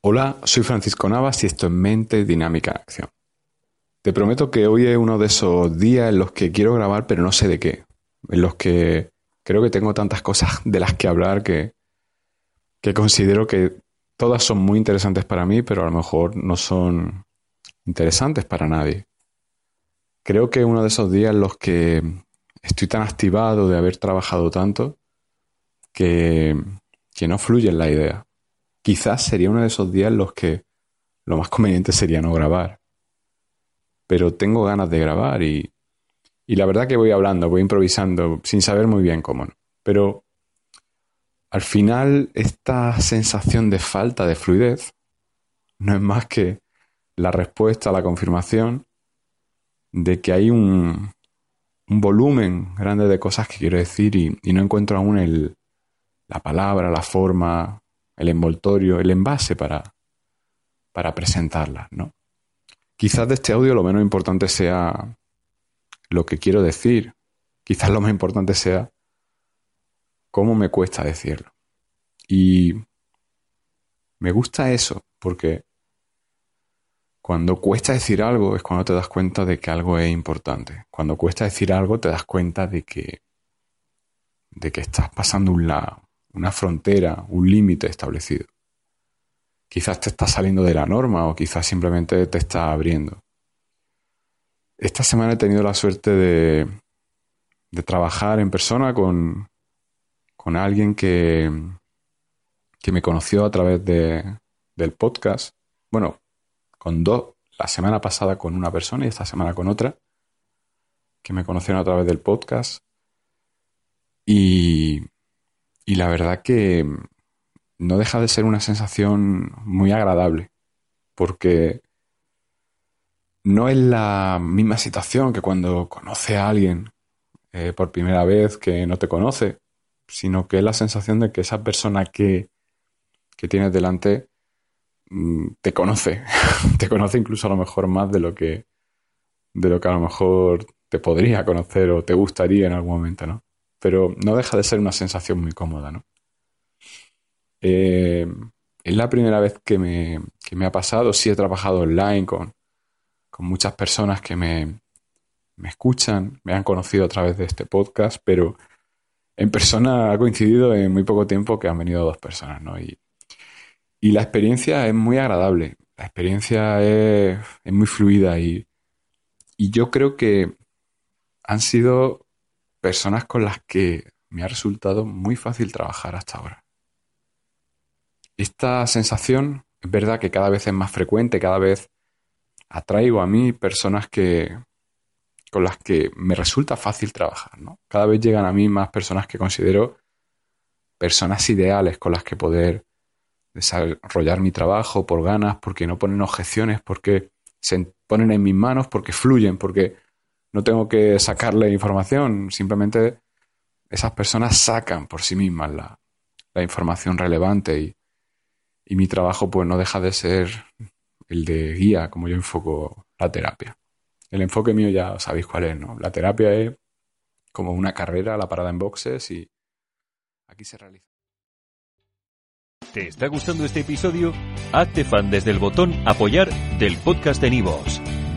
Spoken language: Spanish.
Hola, soy Francisco Navas y esto es Mente Dinámica en Acción. Te prometo que hoy es uno de esos días en los que quiero grabar pero no sé de qué. En los que creo que tengo tantas cosas de las que hablar que, que considero que todas son muy interesantes para mí pero a lo mejor no son interesantes para nadie. Creo que es uno de esos días en los que estoy tan activado de haber trabajado tanto que, que no fluye en la idea. Quizás sería uno de esos días en los que lo más conveniente sería no grabar. Pero tengo ganas de grabar y, y la verdad que voy hablando, voy improvisando, sin saber muy bien cómo. Pero al final esta sensación de falta de fluidez no es más que la respuesta, la confirmación de que hay un, un volumen grande de cosas que quiero decir y, y no encuentro aún el, la palabra, la forma, el envoltorio, el envase para, para presentarlas, ¿no? Quizás de este audio lo menos importante sea lo que quiero decir. Quizás lo más importante sea cómo me cuesta decirlo. Y me gusta eso, porque cuando cuesta decir algo es cuando te das cuenta de que algo es importante. Cuando cuesta decir algo te das cuenta de que de que estás pasando un lado, una frontera, un límite establecido. Quizás te está saliendo de la norma o quizás simplemente te está abriendo. Esta semana he tenido la suerte de, trabajar en persona con, con alguien que, que me conoció a través de, del podcast. Bueno, con dos, la semana pasada con una persona y esta semana con otra, que me conocieron a través del podcast. Y, y la verdad que no deja de ser una sensación muy agradable, porque no es la misma situación que cuando conoce a alguien eh, por primera vez que no te conoce, sino que es la sensación de que esa persona que, que tienes delante mm, te conoce, te conoce incluso a lo mejor más de lo que de lo que a lo mejor te podría conocer o te gustaría en algún momento, ¿no? Pero no deja de ser una sensación muy cómoda, ¿no? Eh, es la primera vez que me, que me, ha pasado, sí he trabajado online con, con muchas personas que me, me, escuchan, me han conocido a través de este podcast, pero en persona ha coincidido en muy poco tiempo que han venido dos personas, ¿no? Y, y la experiencia es muy agradable, la experiencia es, es muy fluida y, y yo creo que han sido personas con las que me ha resultado muy fácil trabajar hasta ahora. Esta sensación es verdad que cada vez es más frecuente, cada vez atraigo a mí personas que con las que me resulta fácil trabajar, ¿no? Cada vez llegan a mí más personas que considero personas ideales con las que poder desarrollar mi trabajo por ganas, porque no ponen objeciones, porque se ponen en mis manos, porque fluyen, porque no tengo que sacarle información, simplemente esas personas sacan por sí mismas la, información relevante y, y, mi trabajo pues no deja de ser el de guía, como yo enfoco la terapia. El enfoque mío ya sabéis cuál es, ¿no? La terapia es como una carrera, la parada en boxes y aquí se realiza. ¿Te está gustando este episodio? Hazte fan desde el botón apoyar del podcast de Nivos.